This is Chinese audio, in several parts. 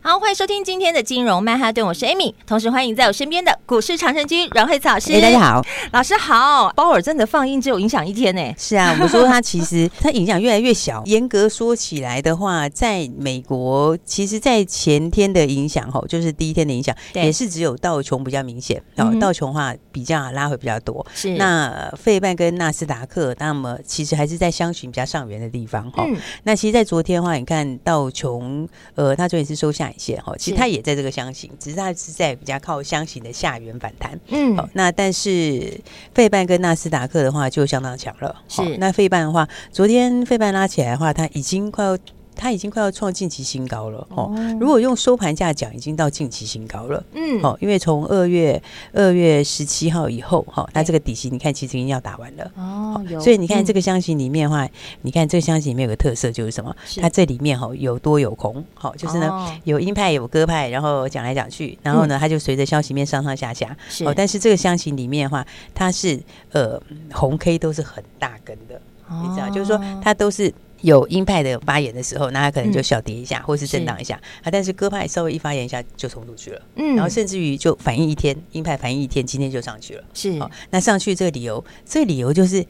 好，欢迎收听今天的金融曼哈顿，我是 Amy，同时欢迎在我身边的股市常胜军阮慧慈老师。哎，大家好，老师好。鲍尔真的放映只有影响一天呢？是啊，我们说它其实它影响越来越小。严格说起来的话，在美国，其实，在前天的影响吼，就是第一天的影响，也是只有道琼比较明显。哦，道琼话比较拉回比较多。是。那费半跟纳斯达克，那么其实还是在相寻比较上缘的地方哈。那其实，在昨天的话，你看道琼，呃，它昨天是收下。哈，其实它也在这个箱型，只是它是在比较靠箱型的下缘反弹。嗯，好，那但是费半跟纳斯达克的话就相当强了。是，那费半的话，昨天费半拉起来的话，它已经快要。它已经快要创近期新高了哦。如果用收盘价讲，已经到近期新高了。嗯，好，因为从二月二月十七号以后，哈，那这个底薪你看其实已经要打完了。哦，所以你看这个箱型里面的话，你看这个箱型里面有个特色就是什么？它这里面哈有多有空，好，就是呢有鹰派有鸽派，然后讲来讲去，然后呢它就随着消息面上上下下。是，哦，但是这个箱型里面的话，它是呃红 K 都是很大根的，你知道，就是说它都是。有鹰派的发言的时候，那他可能就小跌一下，嗯、或是震荡一下啊。但是鸽派稍微一发言一下就冲出去了，嗯，然后甚至于就反应一天，鹰派反应一天，今天就上去了。是，哦，那上去这个理由，这个理由就是。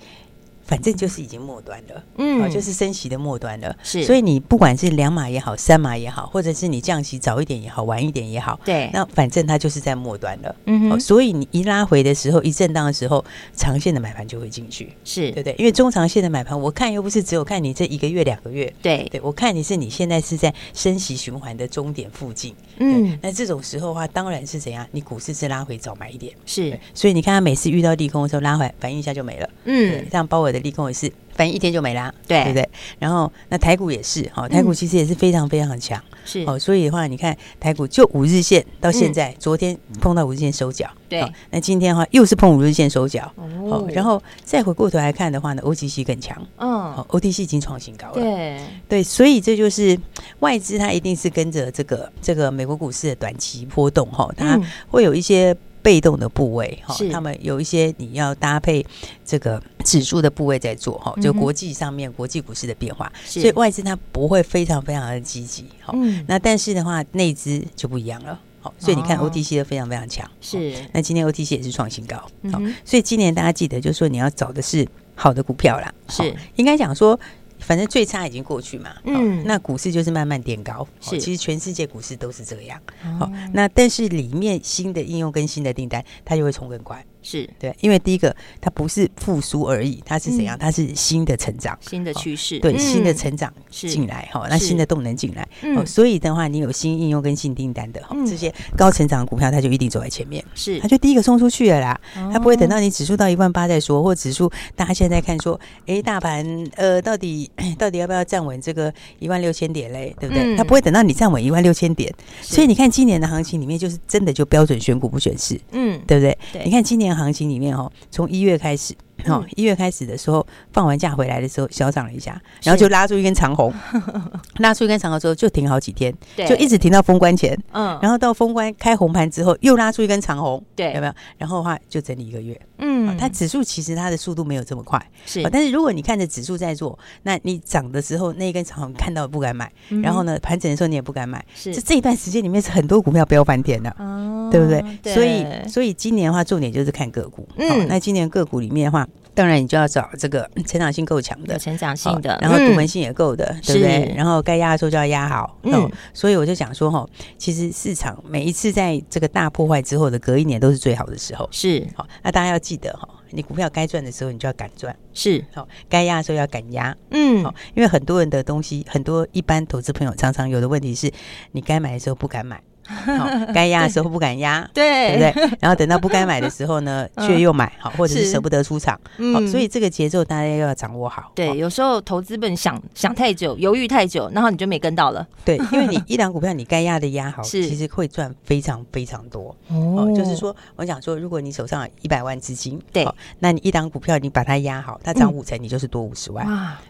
反正就是已经末端了，嗯，啊，就是升息的末端了，是，所以你不管是两码也好，三码也好，或者是你降息早一点也好，晚一点也好，对，那反正它就是在末端了，嗯哼，所以你一拉回的时候，一震荡的时候，长线的买盘就会进去，是。对不对？因为中长线的买盘，我看又不是只有看你这一个月两个月，对。对，我看你是你现在是在升息循环的终点附近，嗯，那这种时候的话，当然是怎样？你股市是拉回早买一点，是，所以你看他每次遇到利空的时候拉回，反应一下就没了，嗯，像鲍尔的。利空也是，反正一天就没啦，对，对不对？然后那台股也是，哈，台股其实也是非常非常的强，是哦。所以的话，你看台股就五日线到现在，昨天碰到五日线收脚，对。那今天的话又是碰五日线收脚，哦。然后再回过头来看的话呢，OTC 更强，嗯，OTC 已经创新高了，对对。所以这就是外资它一定是跟着这个这个美国股市的短期波动，哈，它会有一些。被动的部位哈，他们有一些你要搭配这个指数的部位在做哈，就国际上面国际股市的变化，所以外资它不会非常非常的积极哈。那但是的话，内资就不一样了，好，所以你看 OTC 都非常非常强，是。那今天 OTC 也是创新高，好，所以今年大家记得就是说你要找的是好的股票啦，是。应该讲说。反正最差已经过去嘛，嗯，那股市就是慢慢垫高，是，其实全世界股市都是这样，好，那但是里面新的应用跟新的订单，它就会冲更快。是。对，因为第一个它不是复苏而已，它是怎样？它是新的成长，新的趋势，对，新的成长进来哈，那新的动能进来，哦，所以的话，你有新应用跟新订单的哈，这些高成长的股票，它就一定走在前面，是，它就第一个冲出去了啦，它不会等到你指数到一万八再说，或指数大家现在看说，哎，大盘呃，到底 到底要不要站稳这个一万六千点嘞？对不对？它不会等到你站稳一万六千点，所以你看今年的行情里面，就是真的就标准选股不选市，嗯，对不对？你看今年。行情里面哦，从一月开始，哦，一月开始的时候，放完假回来的时候，小涨了一下，然后就拉出一根长红，拉出一根长红之后就停好几天，就一直停到封关前，嗯，然后到封关开红盘之后又拉出一根长红，对，有没有？然后的话就整理一个月，嗯，它指数其实它的速度没有这么快，是，但是如果你看着指数在做，那你涨的时候那一根长红看到不敢买，然后呢盘整的时候你也不敢买，是，这这一段时间里面是很多股票飙翻天的，哦，对不对？所以所以今年的话重点就是看个股，嗯，那今年个股里面的话。当然，你就要找这个成长性够强的，成长性的，然后独门性也够的，对不对？然后该压的时候就要压好。嗯，所以我就想说，哈，其实市场每一次在这个大破坏之后的隔一年都是最好的时候。是，好，那大家要记得哈，你股票该赚的时候你就要敢赚，是，好，该压的时候要敢压。嗯，好，因为很多人的东西，很多一般投资朋友常常有的问题是，你该买的时候不敢买。该压的时候不敢压，对对不对？然后等到不该买的时候呢，却又买，好，或者是舍不得出场，好，所以这个节奏大家要掌握好。对，有时候投资本想想太久，犹豫太久，然后你就没跟到了。对，因为你 一档股票你该压的压好，是其实会赚非常非常多。哦，就是说，我想说，如果你手上有一百万资金，对，那你一档股票你把它压好，它涨五成，你就是多五十万，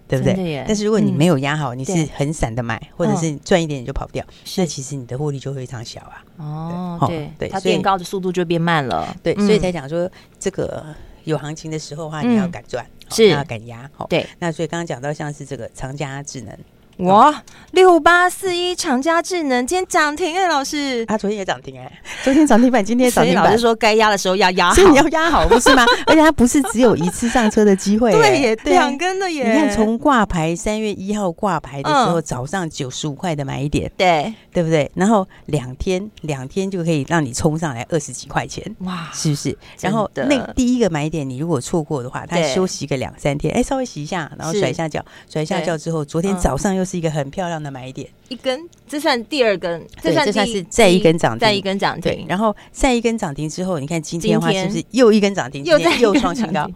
对不对？但是如果你没有压好，你是很散的买，或者是赚一点你就跑掉，那其实你的获利就非常小啊。哦，对对，它变高的速度就变慢了。对，所以才讲说，这个有行情的时候的话，你要敢赚，是要敢压。对，那所以刚刚讲到像是这个长加智能。哇，六八四一长佳智能今天涨停哎，老师，他昨天也涨停哎，昨天涨停板，今天涨停板。老师说该压的时候要压好，所以你要压好，不是吗？而且它不是只有一次上车的机会，对耶，两根的耶。你看从挂牌三月一号挂牌的时候，早上九十五块的买点，对。对不对？然后两天两天就可以让你冲上来二十几块钱，哇，是不是？然后那第一个买点，你如果错过的话，它休息个两三天，哎，稍微洗一下，然后甩一下脚，甩一下脚之后，昨天早上又是一个很漂亮的买点，一根，这算第二根，这算这算是再一根涨停，再一根涨停，对，然后再一根涨停之后，你看今天的话是不是又一根涨停，又又创新高？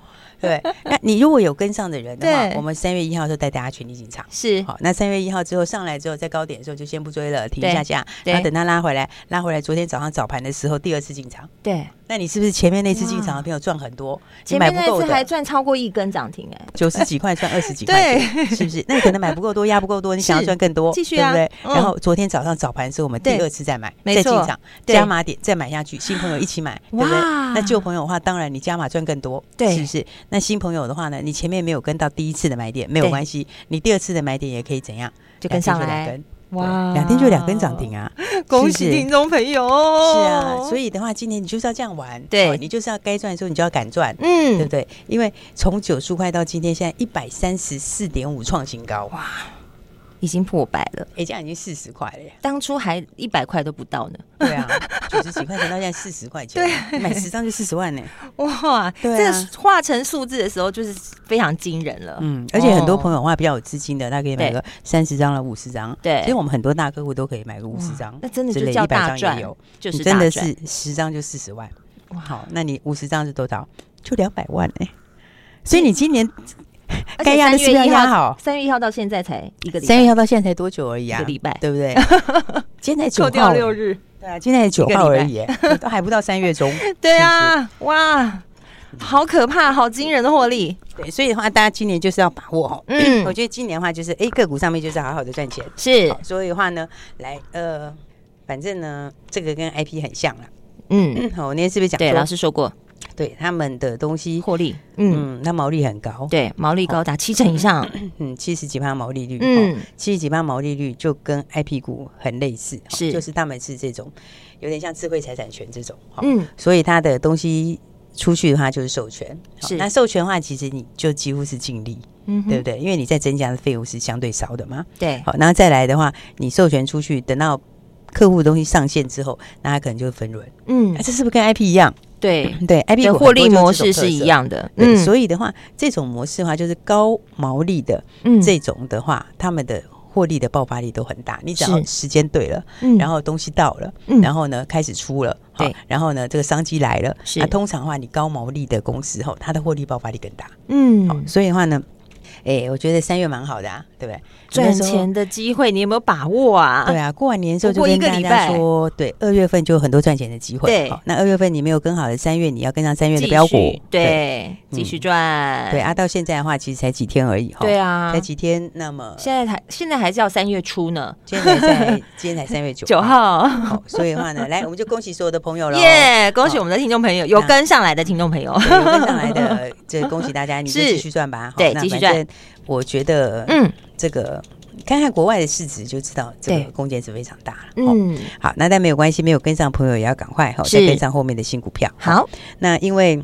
对，那你如果有跟上的人的话，我们三月一号就带大家全力进场，是好。那三月一号之后上来之后，在高点的时候就先不追了，停一下下，然后等它拉回来，拉回来，昨天早上早盘的时候第二次进场，对。那你是不是前面那次进场的朋友赚很多？前面那次还赚超过一根涨停哎，九十几块赚二十几块，对，是不是？那你可能买不够多，压不够多，你想要赚更多，继续啊，对不对？然后昨天早上早盘的时候，我们第二次再买，再进场，加码点再买下去，新朋友一起买，对不对？那旧朋友的话，当然你加码赚更多，对，是不是？那新朋友的话呢，你前面没有跟到第一次的买点没有关系，你第二次的买点也可以怎样？就跟上来。哇，两天就两根涨停啊！恭喜听众朋友！是啊，所以的话，今年你就是要这样玩，对，你就是要该赚的时候你就要敢赚，嗯，对不对？因为从九十块到今天，现在一百三十四点五创新高，哇！已经破百了，哎，这样已经四十块了。当初还一百块都不到呢。对啊，九十几块钱到现在四十块钱，对，买十张就四十万呢。哇，这个化成数字的时候就是非常惊人了。嗯，而且很多朋友的话比较有资金的，他可以买个三十张了，五十张。对，所以我们很多大客户都可以买个五十张，那真的就叫大赚，就是真的是十张就四十万。哇，好，那你五十张是多少？就两百万哎。所以你今年。该压的是要压好，三月一号到现在才一个礼拜，三月一号到现在才多久而已啊？一个礼拜，对不对？今天才九号，六日，对啊，今天才九号而已，都还不到三月中。对啊，哇，好可怕，好惊人的获利。对，所以的话，大家今年就是要把握哦。嗯，我觉得今年的话，就是哎，个股上面就是好好的赚钱。是，所以的话呢，来，呃，反正呢，这个跟 IP 很像了。嗯，好，我那天是不是讲？对，老师说过。对他们的东西获利，嗯，那毛利很高，对，毛利高达七成以上，嗯，七十几趴毛利率，嗯，七十几趴毛利率就跟 IP 股很类似，是，就是他们是这种有点像智慧财产权这种，嗯，所以他的东西出去的话就是授权，是，那授权的话其实你就几乎是净利，嗯，对不对？因为你在增加的费用是相对少的嘛，对，好，然后再来的话，你授权出去，等到客户的东西上线之后，那他可能就会分润，嗯，这是不是跟 IP 一样？对对，IP 的获利模式是一。样的，嗯，所以的话，这种模式的话就是高毛利的，嗯，这种的话，他们的获利的爆发力都很大。你只要时间对了，嗯，然后东西到了，嗯，然后呢开始出了，对，然后呢这个商机来了，是，通常的话你高毛利的公司后，它的获利爆发力更大，嗯，所以的话呢。哎，我觉得三月蛮好的啊，对不对？赚钱的机会，你有没有把握啊？对啊，过完年之后就跟大家说，对，二月份就有很多赚钱的机会。对，那二月份你没有跟好的，三月你要跟上三月的标股，对，继续赚。对啊，到现在的话，其实才几天而已哈。对啊，才几天。那么现在才现在还是要三月初呢，现在在今天才三月九 九号。好，所以的话呢，来，我们就恭喜所有的朋友了。耶，恭喜我们的听众朋友，有跟上来的听众朋友，有跟上来的，这恭喜大家，你就继续赚吧。对，继续赚。我觉得，嗯，这个看看国外的市值就知道，这个空间是非常大了。嗯，好，那但没有关系，没有跟上朋友也要赶快哈，再跟上后面的新股票。好，那因为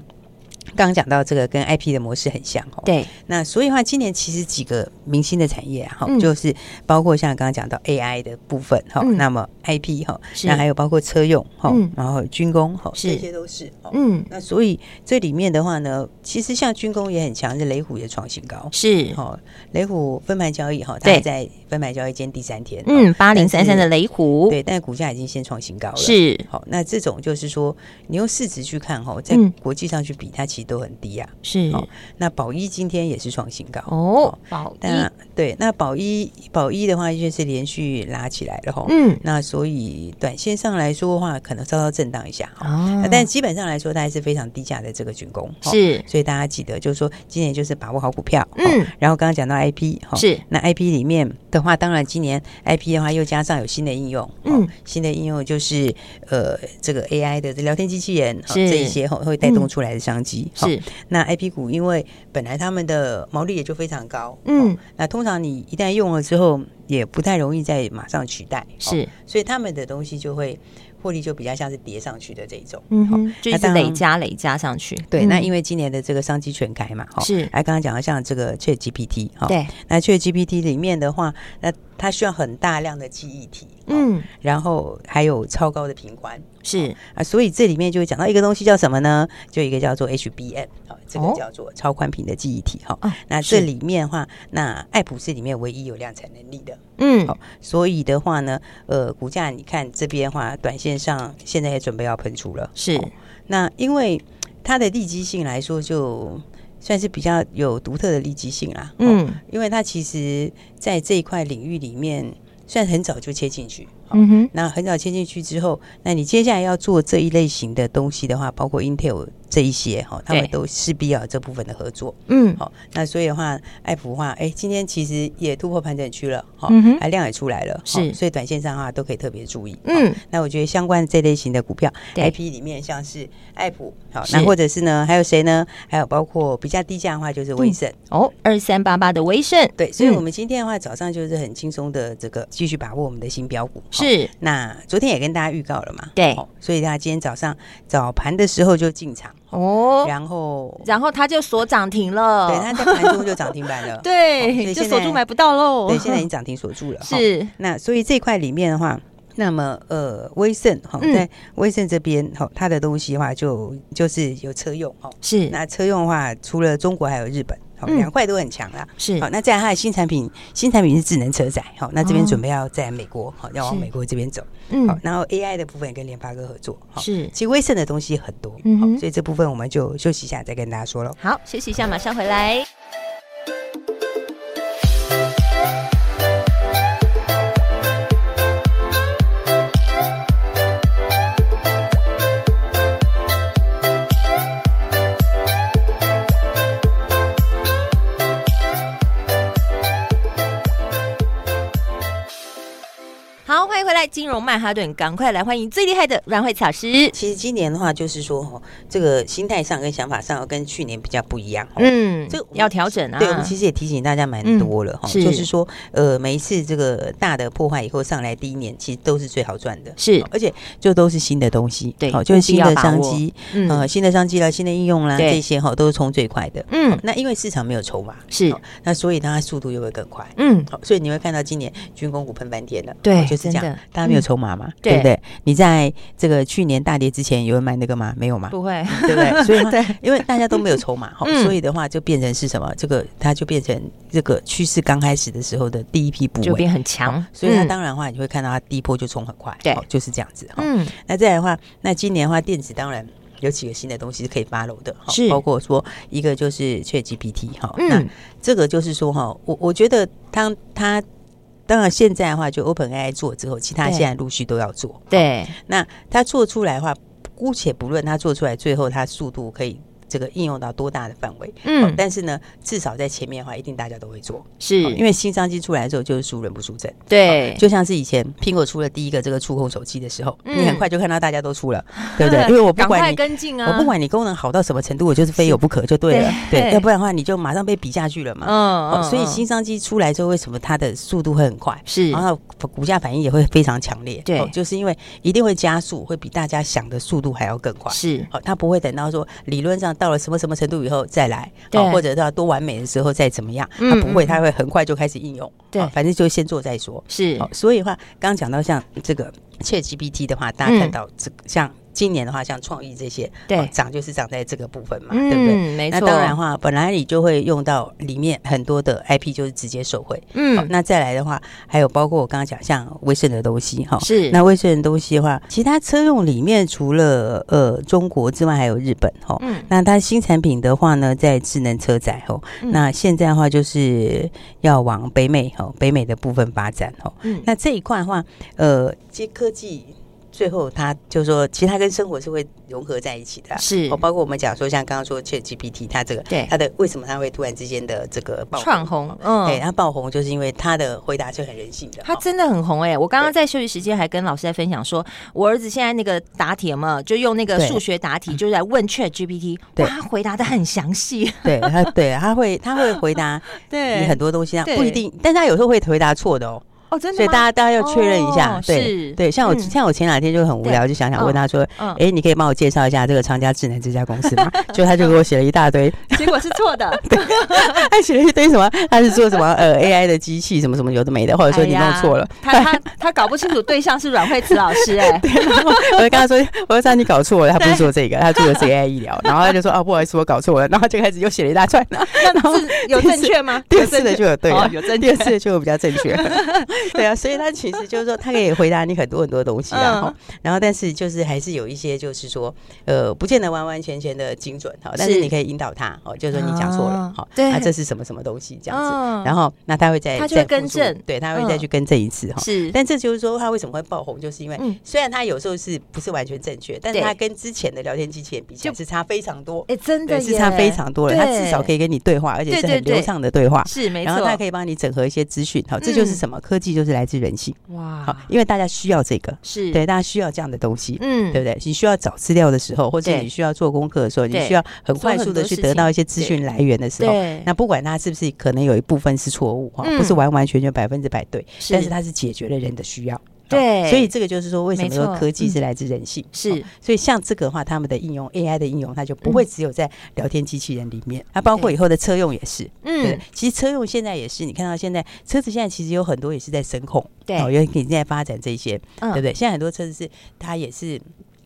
刚刚讲到这个跟 IP 的模式很像哦，对，那所以的话，今年其实几个明星的产业啊，哈、嗯，就是包括像刚刚讲到 AI 的部分哈、嗯，那么 IP 哈，那还有包括车用哈、嗯，然后军工哈，这些都是，嗯，那所以这里面的话呢，其实像军工也很强，是雷虎也创新高，是。哈，雷虎分盘交易哈，它还在分盘交易间第三天，嗯，八零三三的雷虎，对，但是股价已经先创新高了，是，好，那这种就是说，你用市值去看哈，在国际上去比，它其实都很低啊。是，哦，那宝一今天也是创新高。哦，宝一。对，那宝一宝一的话就是连续拉起来了哈，嗯，那所以短线上来说的话，可能稍稍震荡一下哦，但基本上来说，它还是非常低价的这个军工是，所以大家记得就是说，今年就是把握好股票，嗯，然后刚刚讲到 IP 哈，是，那 IP 里面的话，当然今年 IP 的话又加上有新的应用，嗯，新的应用就是呃这个 AI 的聊天机器人，这一些会会带动出来的商机是，那。IP 股因为本来他们的毛利也就非常高，嗯、哦，那通常你一旦用了之后，也不太容易再马上取代，是，哦、所以他们的东西就会获利就比较像是叠上去的这种，嗯、哦，就是累加累加上去。对、嗯，那因为今年的这个商机全开嘛，哈、哦，是，哎刚刚讲到像这个 ChatGPT，哈、哦，对，那 ChatGPT 里面的话，那它需要很大量的记忆体，嗯，然后还有超高的频宽，是、哦、啊，所以这里面就会讲到一个东西叫什么呢？就一个叫做 HBM。这个叫做超宽频的记忆体哈、哦，那这里面的话，那爱普是里面唯一有量产能力的，嗯，好，所以的话呢，呃，股价你看这边的话，短线上现在也准备要喷出了，是，那因为它的利基性来说，就算是比较有独特的利基性啦，嗯，因为它其实在这一块领域里面，算很早就切进去，嗯哼，那很早切进去之后，那你接下来要做这一类型的东西的话，包括 Intel。这一些哈，他们都势必要有这部分的合作。嗯，好，那所以的话，爱普的话，哎，今天其实也突破盘整区了，哈、嗯，还量也出来了，是，所以短线上的话都可以特别注意。嗯，那我觉得相关的这类型的股票，IP 里面像是爱普，好，那或者是呢，还有谁呢？还有包括比较低价的话，就是威盛、嗯、哦，二三八八的威盛。对，所以我们今天的话，早上就是很轻松的这个继续把握我们的新标股。是，那昨天也跟大家预告了嘛，对，所以大家今天早上早盘的时候就进场。哦，然后，然后它就锁涨停了。对，它在盘中就涨停板了。对，就锁住买不到喽。对，现在已经涨停锁住了。是，那所以这块里面的话，那么呃，威盛哈，在威盛这边哈，它的东西的话就就是有车用哈。是，那车用的话，除了中国还有日本。好，两块都很强啦。是，好，那这样它的新产品，新产品是智能车载。好，那这边准备要在美国，好，要往美国这边走。嗯，好，然后 AI 的部分跟联发科合作。是，其实威盛的东西很多。嗯，好，所以这部分我们就休息一下，再跟大家说喽。好，休息一下，马上回来。在金融曼哈顿，赶快来欢迎最厉害的阮慧慈老师。其实今年的话，就是说哈，这个心态上跟想法上跟去年比较不一样。嗯，这要调整啊。对，我们其实也提醒大家蛮多了哈、嗯，就是说，呃，每一次这个大的破坏以后上来，第一年其实都是最好赚的，是，而且就都是新的东西，对，好，就是新的商机，呃，新的商机啦，新的应用啦，这些哈都是冲最快的。嗯，那因为市场没有筹码，是，那所以它速度又会更快。嗯，好，所以你会看到今年军工股喷翻天了，对，就是这样。大家没有筹码嘛、嗯，对不对？你在这个去年大跌之前有人买那个吗？没有吗？不会，对不对？所以，对，因为大家都没有筹码，哈、嗯，所以的话就变成是什么？这个它就变成这个趋势刚开始的时候的第一批部位，就变很强。所以它当然的话，你会看到它低波就冲很快，对，就是这样子。嗯，那再来的话，那今年的话，电子当然有几个新的东西是可以 follow 的，是包括说一个就是 ChatGPT 哈，那这个就是说哈，我我觉得当它。当然，现在的话，就 OpenAI 做之后，其他现在陆续都要做。对，那它做出来的话，姑且不论它做出来，最后它速度可以。这个应用到多大的范围？嗯，但是呢，至少在前面的话，一定大家都会做，是因为新商机出来之后，就是输人不输阵。对，就像是以前苹果出了第一个这个触控手机的时候，你很快就看到大家都出了，对不对？因为我不管你跟进啊，我不管你功能好到什么程度，我就是非有不可，就对了。对，要不然的话，你就马上被比下去了嘛。嗯，所以新商机出来之后，为什么它的速度会很快？是，然后股价反应也会非常强烈。对，就是因为一定会加速，会比大家想的速度还要更快。是，好，它不会等到说理论上。到了什么什么程度以后再来，对，或者到多完美的时候再怎么样，它不会，它会很快就开始应用，对，反正就先做再说。是，所以的话，刚刚讲到像这个 ChatGPT 的话，大家看到这个像。今年的话，像创意这些，对，涨就是涨在这个部分嘛，对不对？没错。那当然的话，本来你就会用到里面很多的 IP，就是直接受惠。嗯，那再来的话，还有包括我刚刚讲像威盛的东西哈，是。那威盛的东西的话，其他车用里面除了呃中国之外，还有日本哈。嗯。那它新产品的话呢，在智能车载哈，那现在的话就是要往北美哈，北美的部分发展哈。嗯。那这一块的话，呃，接科技。最后，他就说，其实它跟生活是会融合在一起的。是，哦，包括我们讲说，像刚刚说 ChatGPT，它这个，对，它的为什么它会突然之间的这个爆窜红？嗯，对，它爆红就是因为它的回答是很人性的。它真的很红哎！我刚刚在休息时间还跟老师在分享说，我儿子现在那个答题嘛，就用那个数学答题，就是来问 ChatGPT，哇，他回答的很详细。对，他对，他会他会回答 对你很多东西，不一定，但他有时候会回答错的哦。哦，真的，所以大家大家要确认一下，对对，像我像我前两天就很无聊，就想想问他说，哎，你可以帮我介绍一下这个长家智能这家公司吗？就他就给我写了一大堆，结果是错的，他写了一堆什么？他是做什么？呃，AI 的机器什么什么有的没的，或者说你弄错了，他他他搞不清楚对象是阮慧慈老师，哎，我就跟他说，我就说你搞错了，他不是做这个，他做的是 AI 医疗，然后他就说啊，不好意思，我搞错了，然后就开始又写了一大串，那有正确吗？第二次的就有对了，有正，第二次的就有比较正确，对啊，所以他。其实就是说，他可以回答你很多很多东西，然后，然后，但是就是还是有一些，就是说，呃，不见得完完全全的精准哈。但是你可以引导他哦，就是说你讲错了，好，那这是什么什么东西这样子。然后，那他会再他再更正，对，他会再去更正一次哈。是，但这就是说，他为什么会爆红，就是因为虽然他有时候是不是完全正确，但是他跟之前的聊天机器人比起来是差非常多。哎，真的是差非常多了。他至少可以跟你对话，而且是很流畅的对话。是没错。然后他可以帮你整合一些资讯，好，这就是什么科技，就是来自人性。哇，好，因为大家需要这个，是对，大家需要这样的东西，嗯，对不对？你需要找资料的时候，或者你需要做功课的时候，你需要很快速的去得到一些资讯来源的时候，那不管它是不是可能有一部分是错误哈，不是完完全全百分之百对，但是它是解决了人的需要。对，所以这个就是说，为什么说科技是来自人性？是，所以像这个的话，他们的应用 AI 的应用，它就不会只有在聊天机器人里面，它包括以后的车用也是。嗯，其实车用现在也是，你看到现在车子现在其实有很多也是在声控，对，有已经在发展这些，对不对？现在很多车子是它也是。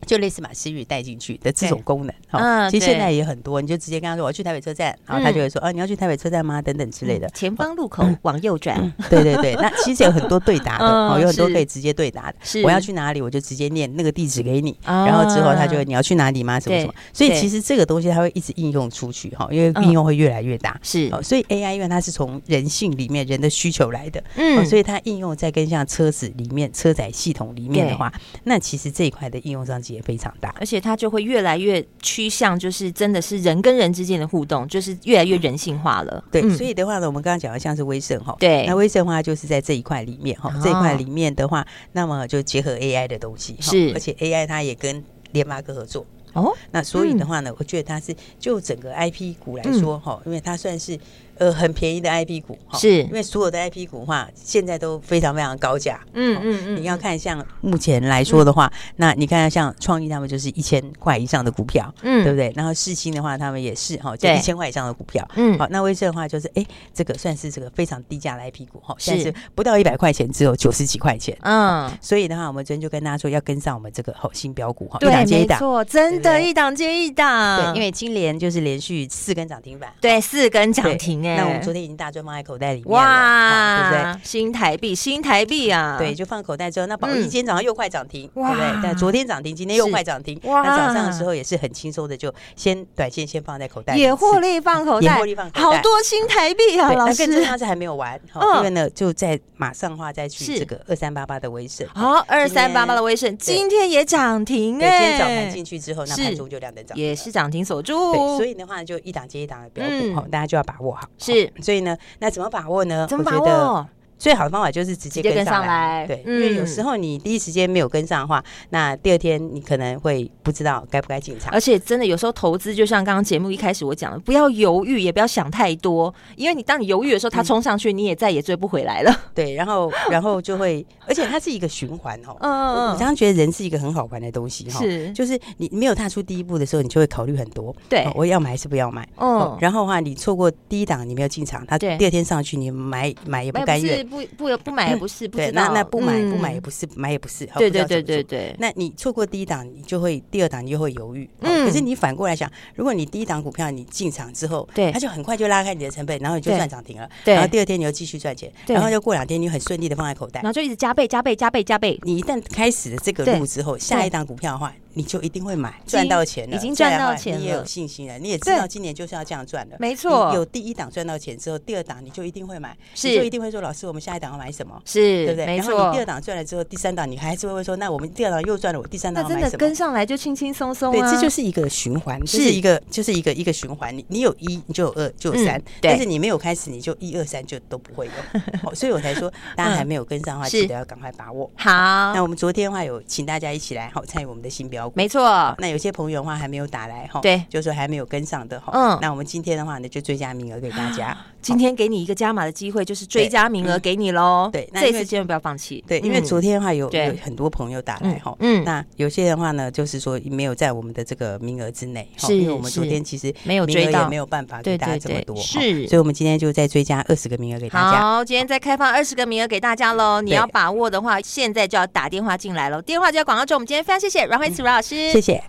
就类似把 Siri 带进去的这种功能，哈，其实现在也很多，你就直接跟他说我要去台北车站，然后他就会说啊，你要去台北车站吗？等等之类的。前方路口往右转。对对对，那其实有很多对答的，哦，有很多可以直接对答的。是，我要去哪里，我就直接念那个地址给你，然后之后他就你要去哪里吗？什么什么。所以其实这个东西它会一直应用出去，哈，因为应用会越来越大。是，所以 AI 因为它是从人性里面人的需求来的，嗯，所以它应用在跟像车子里面车载系统里面的话，那其实这一块的应用商机也非常大，而且。它就会越来越趋向，就是真的是人跟人之间的互动，就是越来越人性化了。对，所以的话呢，我们刚刚讲的像是威盛哈，对，那威盛的话就是在这一块里面哈，这一块里面的话，那么就结合 AI 的东西，是，而且 AI 它也跟联发科合作哦，那所以的话呢，我觉得它是就整个 IP 股来说哈，因为它算是。呃，很便宜的 IP 股，是因为所有的 IP 股的话，现在都非常非常高价。嗯嗯嗯，你要看像目前来说的话，那你看像创意他们就是一千块以上的股票，嗯，对不对？然后世新的话，他们也是哈，就一千块以上的股票。嗯，好，那威盛的话就是，哎，这个算是这个非常低价的 IP 股哈，现在是不到一百块钱，只有九十几块钱。嗯，所以的话，我们昨天就跟大家说，要跟上我们这个好新标股哈，一档接一档，错，真的，一档接一档。对，因为今年就是连续四根涨停板，对，四根涨停。那我们昨天已经大赚放在口袋里面了，哇，对不对？新台币，新台币啊！对，就放口袋之后，那宝一今天早上又快涨停，对不对？但昨天涨停，今天又快涨停。哇，那早上的时候也是很轻松的，就先短线先放在口袋，也获利放口袋，也获利放口袋，好多新台币啊！老师，更重要是还没有完，因为呢，就在马上的话再去这个二三八八的威盛，好，二三八八的威盛今天也涨停哎！今天早盘进去之后，那盘中就亮灯涨，也是涨停锁住。对，所以的话就一档接一档的标股，好，大家就要把握好。是，所以呢。那怎么把握呢？怎么把握？最好的方法就是直接跟上来。对，因为有时候你第一时间没有跟上的话，那第二天你可能会不知道该不该进场。而且真的有时候投资，就像刚刚节目一开始我讲的，不要犹豫，也不要想太多，因为你当你犹豫的时候，它冲上去，你也再也追不回来了。对，然后然后就会，而且它是一个循环哦。嗯，我常常觉得人是一个很好玩的东西哈。是，就是你没有踏出第一步的时候，你就会考虑很多。对，我要买还是不要买？嗯，然后的话，你错过第一档，你没有进场，它第二天上去，你买买也不甘愿，不不不买也不是，对，那那不买不买也不是，买也不是。对对对对对。那你错过第一档，你就会第二档你就会犹豫。嗯，可是你反过来想，如果你第一档股票你进场之后，对，它就很快就拉开你的成本，然后你就赚涨停了。对，然后第二天你又继续赚钱，然后又过两天你很顺利的放在口袋，然后就一直加倍加倍加倍加倍。你一旦开始了这个路之后，下一档股票的话。你就一定会买，赚到钱了，已经赚到钱了，你也有信心了，你也知道今年就是要这样赚的，没错。有第一档赚到钱之后，第二档你就一定会买，是，就一定会说老师，我们下一档要买什么？是，对不对？没错。然后你第二档赚了之后，第三档你还是会说，那我们第二档又赚了，我第三档要买什么？那真的跟上来就轻轻松松，对，这就是一个循环，是一个就是一个一个循环。你你有一，你就有二，就有三，但是你没有开始，你就一二三就都不会有。所以我才说，大家还没有跟上的话，记得要赶快把握。好，那我们昨天的话有请大家一起来好参与我们的新标股，没错。那有些朋友的话还没有打来哈，对，就是说还没有跟上的哈。嗯，那我们今天的话呢，就追加名额给大家。今天给你一个加码的机会，就是追加名额给你喽。对，这次千万不要放弃。对，因为昨天的话有有很多朋友打来哈。嗯，那有些的话呢，就是说没有在我们的这个名额之内，是因为我们昨天其实没有追到，也没有办法给大家这么多。是，所以我们今天就再追加二十个名额给大家。好，今天再开放二十个名额给大家喽。你要把握的话，现在就要打电话进来喽。电话就在广告中，我们今天非常谢谢阮慧慈阮老师，谢谢。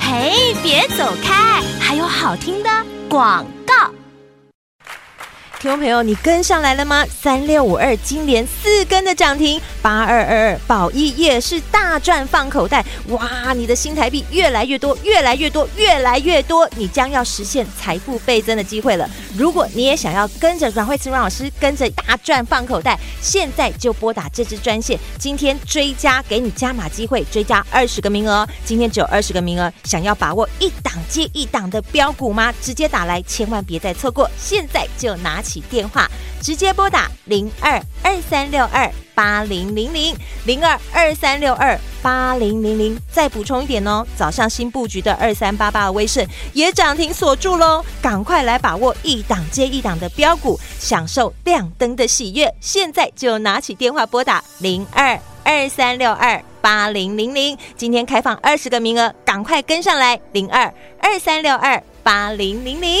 嘿，别走开！还有好听的广告。听众朋友，你跟上来了吗？三六五二金莲四根的涨停，八二二二宝一也是大赚放口袋。哇，你的新台币越来越多，越来越多，越来越多，你将要实现财富倍增的机会了。如果你也想要跟着阮慧慈阮老师跟着大赚放口袋，现在就拨打这支专线，今天追加给你加码机会，追加二十个名额。今天只有二十个名额，想要把握一档接一档的标股吗？直接打来，千万别再错过，现在就拿起电话，直接拨打零二二三六二八零零零零二二三六二八零零零。再补充一点哦，早上新布局的二三八八的威盛也涨停锁住喽，赶快来把握一档接一档的标股，享受亮灯的喜悦。现在就拿起电话拨打零二二三六二八零零零，今天开放二十个名额，赶快跟上来零二二三六二八零零零。